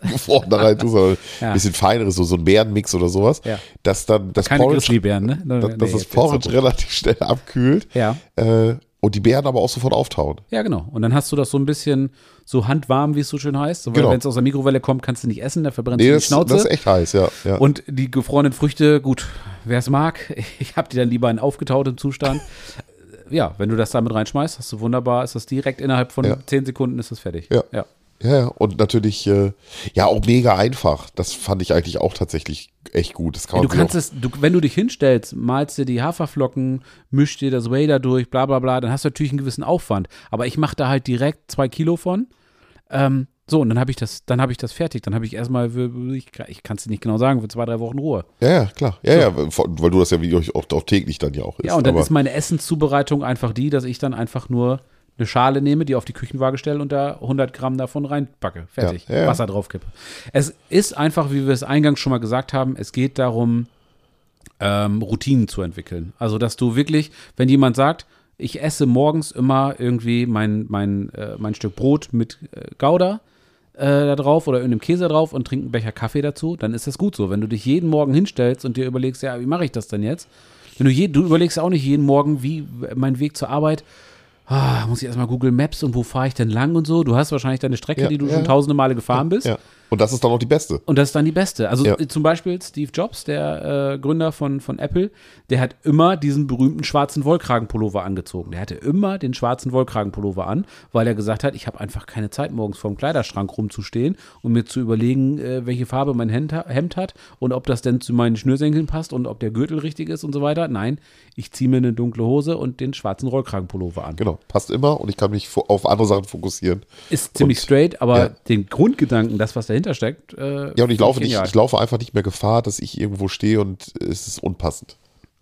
gefroren da rein tust, sondern Ja. ein bisschen feineres, so, so ein Bärenmix oder sowas, Ja. dass dann das Keine Porridge, ne? dass, dass Nee, das Porridge relativ schnell abkühlt. Ja. Äh, Und die Beeren aber auch sofort auftauen. Ja, genau. Und dann hast du das so ein bisschen so handwarm, wie es so schön heißt. Genau. wenn es aus der Mikrowelle kommt, kannst du nicht essen, da verbrennst Nee, du die das, Schnauze. das ist echt heiß, ja. ja. Und die gefrorenen Früchte, gut, wer es mag, ich habe die dann lieber in aufgetautem Zustand. Ja, wenn du das da mit reinschmeißt, hast du wunderbar, ist das direkt innerhalb von Ja. 10 Sekunden ist das fertig. Ja. ja. Ja, ja, und natürlich, äh, ja, auch mega einfach. Das fand ich eigentlich auch tatsächlich echt gut. Das kann Du man sich kannst es, du, wenn du dich hinstellst, malst dir die Haferflocken, mischst dir das Whey da durch, bla bla bla, dann hast du natürlich einen gewissen Aufwand. Aber ich mache da halt direkt zwei Kilo von. Ähm, so, und dann habe ich das, dann habe ich das fertig. Dann habe ich erstmal, für, ich, ich kann es dir nicht genau sagen, für zwei, drei Wochen Ruhe. ja, ja, klar. Ja, ja, weil du das ja wie auch, auch täglich dann ja auch isst. Ja, und dann aber, ist meine Essenszubereitung einfach die, dass ich dann einfach nur eine Schale nehme, die auf die Küchenwaage stelle und da 100 Gramm davon reinpacke. Fertig. Ja, ja, ja. Wasser draufkippe. Es ist einfach, wie wir es eingangs schon mal gesagt haben, es geht darum, ähm, Routinen zu entwickeln. Also, dass du wirklich, wenn jemand sagt, ich esse morgens immer irgendwie mein, mein, äh, mein Stück Brot mit äh, Gouda äh, da drauf oder irgendeinem Käse drauf und trinke einen Becher Kaffee dazu, dann ist das gut so. Wenn du dich jeden Morgen hinstellst und dir überlegst, ja, wie mache ich das denn jetzt? Wenn du, je, du überlegst auch nicht jeden Morgen, wie mein Weg zur Arbeit, ah, muss ich erstmal Google Maps und wo fahre ich denn lang und so. Du hast wahrscheinlich deine Strecke, Ja, die du ja. schon tausende Male gefahren bist. ja. Und das ist dann auch die beste. Und das ist dann die beste. Also Ja. äh, zum Beispiel Steve Jobs, der äh, Gründer von, von Apple, der hat immer diesen berühmten schwarzen Wollkragenpullover angezogen. Der hatte immer den schwarzen Wollkragenpullover an, weil er gesagt hat, ich habe einfach keine Zeit, morgens vorm Kleiderschrank rumzustehen und mir zu überlegen, äh, welche Farbe mein Hemd, Hemd hat und ob das denn zu meinen Schnürsenkeln passt und ob der Gürtel richtig ist und so weiter. Nein, ich ziehe mir eine dunkle Hose und den schwarzen Wollkragenpullover an. Genau, passt immer und ich kann mich auf andere Sachen fokussieren. Ist ziemlich Und- straight, aber ja. den Grundgedanken, das, was dahinter steckt, äh, Ja, und ich laufe, nicht, ich laufe einfach nicht mehr Gefahr, dass ich irgendwo stehe und es ist unpassend.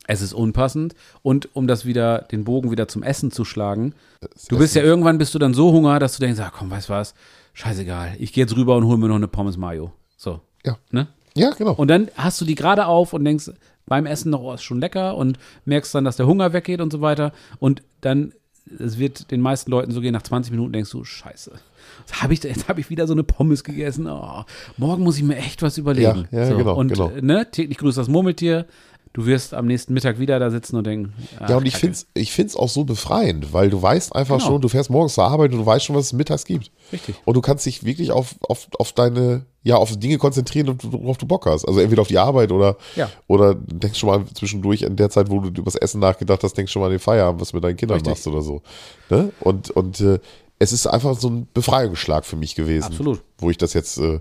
Es ist unpassend. Und um das wieder, den Bogen wieder zum Essen zu schlagen, Das du bist ja Essen- irgendwann bist du dann so Hunger, dass du denkst, ah, komm, weißt du was, scheißegal, ich gehe jetzt rüber und hole mir noch eine Pommes Mayo. So, Ja, ne? ja genau. Und dann hast du die gerade auf und denkst beim Essen noch, oh, ist schon lecker und merkst dann, dass der Hunger weggeht und so weiter. Und dann, es wird den meisten Leuten so gehen, nach 20 Minuten denkst du, scheiße. Jetzt habe ich, jetzt hab ich wieder so eine Pommes gegessen. Oh, morgen muss ich mir echt was überlegen. Ja, ja, so, genau, Und genau. ne, täglich grüßt das Murmeltier. Du wirst am nächsten Mittag wieder da sitzen und denken, ja, und ach, ich finde es ich find's auch so befreiend, weil du weißt einfach Genau. schon, du fährst morgens zur Arbeit und du weißt schon, was es mittags gibt. Richtig. Und du kannst dich wirklich auf, auf, auf deine, ja, auf Dinge konzentrieren, worauf du Bock hast. Also entweder auf die Arbeit oder, Ja. oder denkst schon mal zwischendurch in der Zeit, wo du über das Essen nachgedacht hast, denkst schon mal an den Feierabend, was du mit deinen Kindern Richtig. machst oder so. Ne? Und, und äh, es ist einfach so ein Befreiungsschlag für mich gewesen. Absolut. Wo ich das jetzt äh,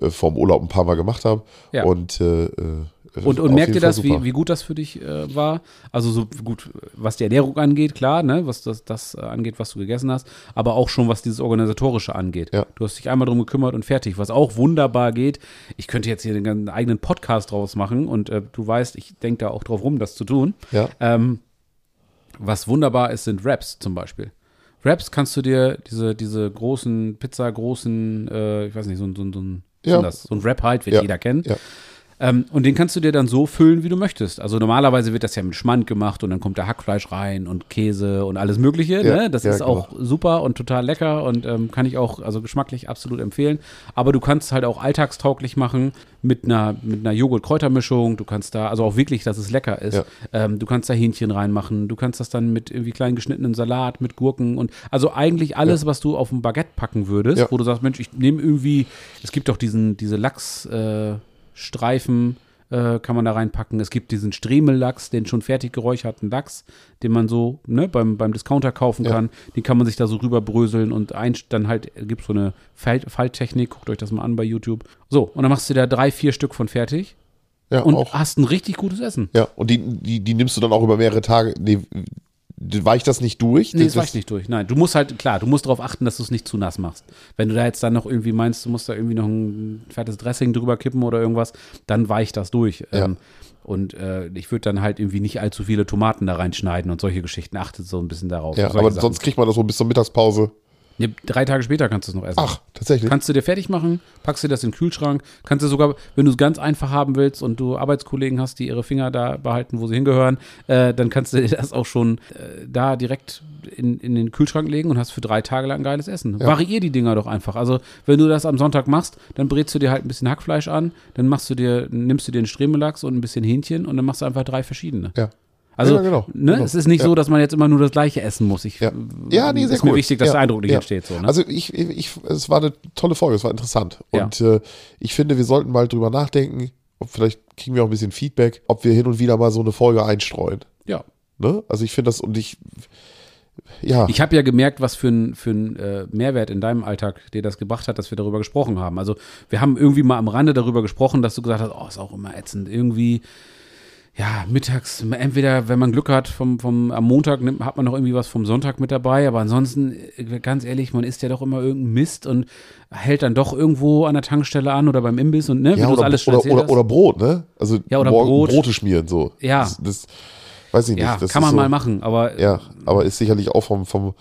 äh, vorm Urlaub ein paar Mal gemacht habe. Ja. Und, äh, äh, Und, und merkt ihr das, wie, wie gut das für dich äh, war? Also so gut, was die Ernährung angeht, klar, ne, was das, das äh, angeht, was du gegessen hast, aber auch schon, was dieses Organisatorische angeht. Ja. Du hast dich einmal drum gekümmert und fertig, was auch wunderbar geht. Ich könnte jetzt hier einen eigenen Podcast draus machen und äh, du weißt, ich denke da auch drauf rum, das zu tun. Ja. Ähm, was wunderbar ist, sind Wraps zum Beispiel. Wraps kannst du dir diese, diese großen, Pizza, großen, äh, ich weiß nicht, so, ein- so, so was Ja. das? so ein Wrap halt, wird jeder kennen. Ja. Ähm, und den kannst du dir dann so füllen, wie du möchtest. Also normalerweise wird das ja mit Schmand gemacht und dann kommt da Hackfleisch rein und Käse und alles Mögliche. Ja, ne? Das ja, ist genau. auch super und total lecker und ähm, kann ich auch, also geschmacklich absolut empfehlen. Aber du kannst halt auch alltagstauglich machen mit einer, mit einer Joghurt-Kräutermischung. Du kannst da, also auch wirklich, dass es lecker ist. Ja. Ähm, du kannst da Hähnchen reinmachen. Du kannst das dann mit irgendwie klein geschnittenen Salat, mit Gurken und also eigentlich alles, was du auf ein Baguette packen würdest, wo du sagst, Mensch, ich nehme irgendwie, es gibt doch diesen, diese Lachs, äh, Streifen äh, kann man da reinpacken. Es gibt diesen Stremellachs, den schon fertig geräucherten Lachs, den man so ne, beim, beim Discounter kaufen Ja. kann. Den kann man sich da so rüberbröseln und ein, dann halt gibt es so eine Falt, Falttechnik. Guckt euch das mal an bei YouTube. So, und dann machst du da drei, vier Stück von fertig ja, und auch. hast ein richtig gutes Essen. Ja, und die, die, die nimmst du dann auch über mehrere Tage. Nee, weicht das nicht durch? Nee, das weicht nicht durch. Nein, du musst halt, klar, du musst darauf achten, dass du es nicht zu nass machst. Wenn du da jetzt dann noch irgendwie meinst, du musst da irgendwie noch ein fettes Dressing drüber kippen oder irgendwas, dann weicht das durch. Ja. Ähm, und äh, ich würde dann halt irgendwie nicht allzu viele Tomaten da reinschneiden und solche Geschichten. Achtet so ein bisschen darauf. Ja, aber Sachen. sonst kriegt man das so bis zur Mittagspause. Ja, drei Tage später kannst du es noch essen. Ach, tatsächlich. Kannst du dir fertig machen, packst dir das in den Kühlschrank, kannst du sogar, wenn du es ganz einfach haben willst und du Arbeitskollegen hast, die ihre Finger da behalten, wo sie hingehören, äh, dann kannst du dir das auch schon äh, da direkt in, in den Kühlschrank legen und hast für drei Tage lang geiles Essen. Variier die Dinger doch einfach. Also, wenn du das am Sonntag machst, dann brätst du dir halt ein bisschen Hackfleisch an, dann machst du dir, nimmst du dir einen Stremellachs und ein bisschen Hähnchen und dann machst du einfach drei verschiedene. Ja. Also, Ja, genau, ne, genau. es ist nicht Ja. so, dass man jetzt immer nur das Gleiche essen muss. Ich, Ja. Ja, nee, sehr ist mir cool. wichtig, dass der Eindruck nicht entsteht. So, ne? Also ich, ich, es war eine tolle Folge, es war interessant. Und äh, ich finde, wir sollten mal drüber nachdenken, ob vielleicht kriegen wir auch ein bisschen Feedback, ob wir hin und wieder mal so eine Folge einstreuen. ja. Ne? Also ich finde das und ich, ja, Ich habe ja gemerkt, was für ein, für ein äh, Mehrwert in deinem Alltag dir das gebracht hat, dass wir darüber gesprochen haben. Also wir haben irgendwie mal am Rande darüber gesprochen, dass du gesagt hast, oh, ist auch immer ätzend. Irgendwie, ja, mittags, entweder, wenn man Glück hat, vom, vom, am Montag nimmt, hat man noch irgendwie was vom Sonntag mit dabei, aber ansonsten, äh, ganz ehrlich, man isst ja doch immer irgendeinen Mist und hält dann doch irgendwo an der Tankstelle an oder beim Imbiss und ne, ja oder, alles oder, oder, oder Brot, ne? Also Ja, oder Brot. Brote schmieren so. Ja. Das, das weiß ich nicht. ja, das kann man so, mal machen, aber Ja, aber ist sicherlich auch vom, vom,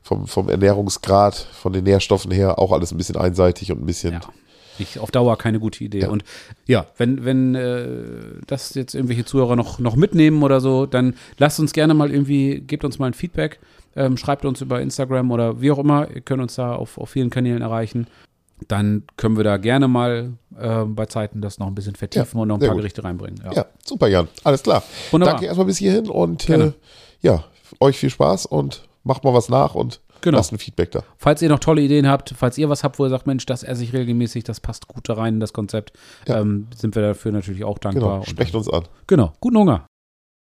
vom, vom Ernährungsgrad, von den Nährstoffen her auch alles ein bisschen einseitig und ein bisschen. Ja. Ich, auf Dauer keine gute Idee. Ja. Und ja, wenn, wenn äh, das jetzt irgendwelche Zuhörer noch, noch mitnehmen oder so, dann lasst uns gerne mal irgendwie, gebt uns mal ein Feedback, ähm, schreibt uns über Instagram oder wie auch immer. Ihr könnt uns da auf, auf vielen Kanälen erreichen. Dann können wir da gerne mal äh, bei Zeiten das noch ein bisschen vertiefen Ja, und noch ein paar gut. Gerichte reinbringen. Ja. Ja, super, Jan. Alles klar. Wunderbar. Danke erstmal bis hierhin und äh, ja, euch viel Spaß und macht mal was nach und Genau. lasst ein Feedback da. Falls ihr noch tolle Ideen habt, falls ihr was habt, wo ihr sagt, Mensch, das esse ich regelmäßig, das passt gut da rein in das Konzept, Ja. ähm, sind wir dafür natürlich auch dankbar. Genau, Und- sprecht uns an. genau. Guten Hunger.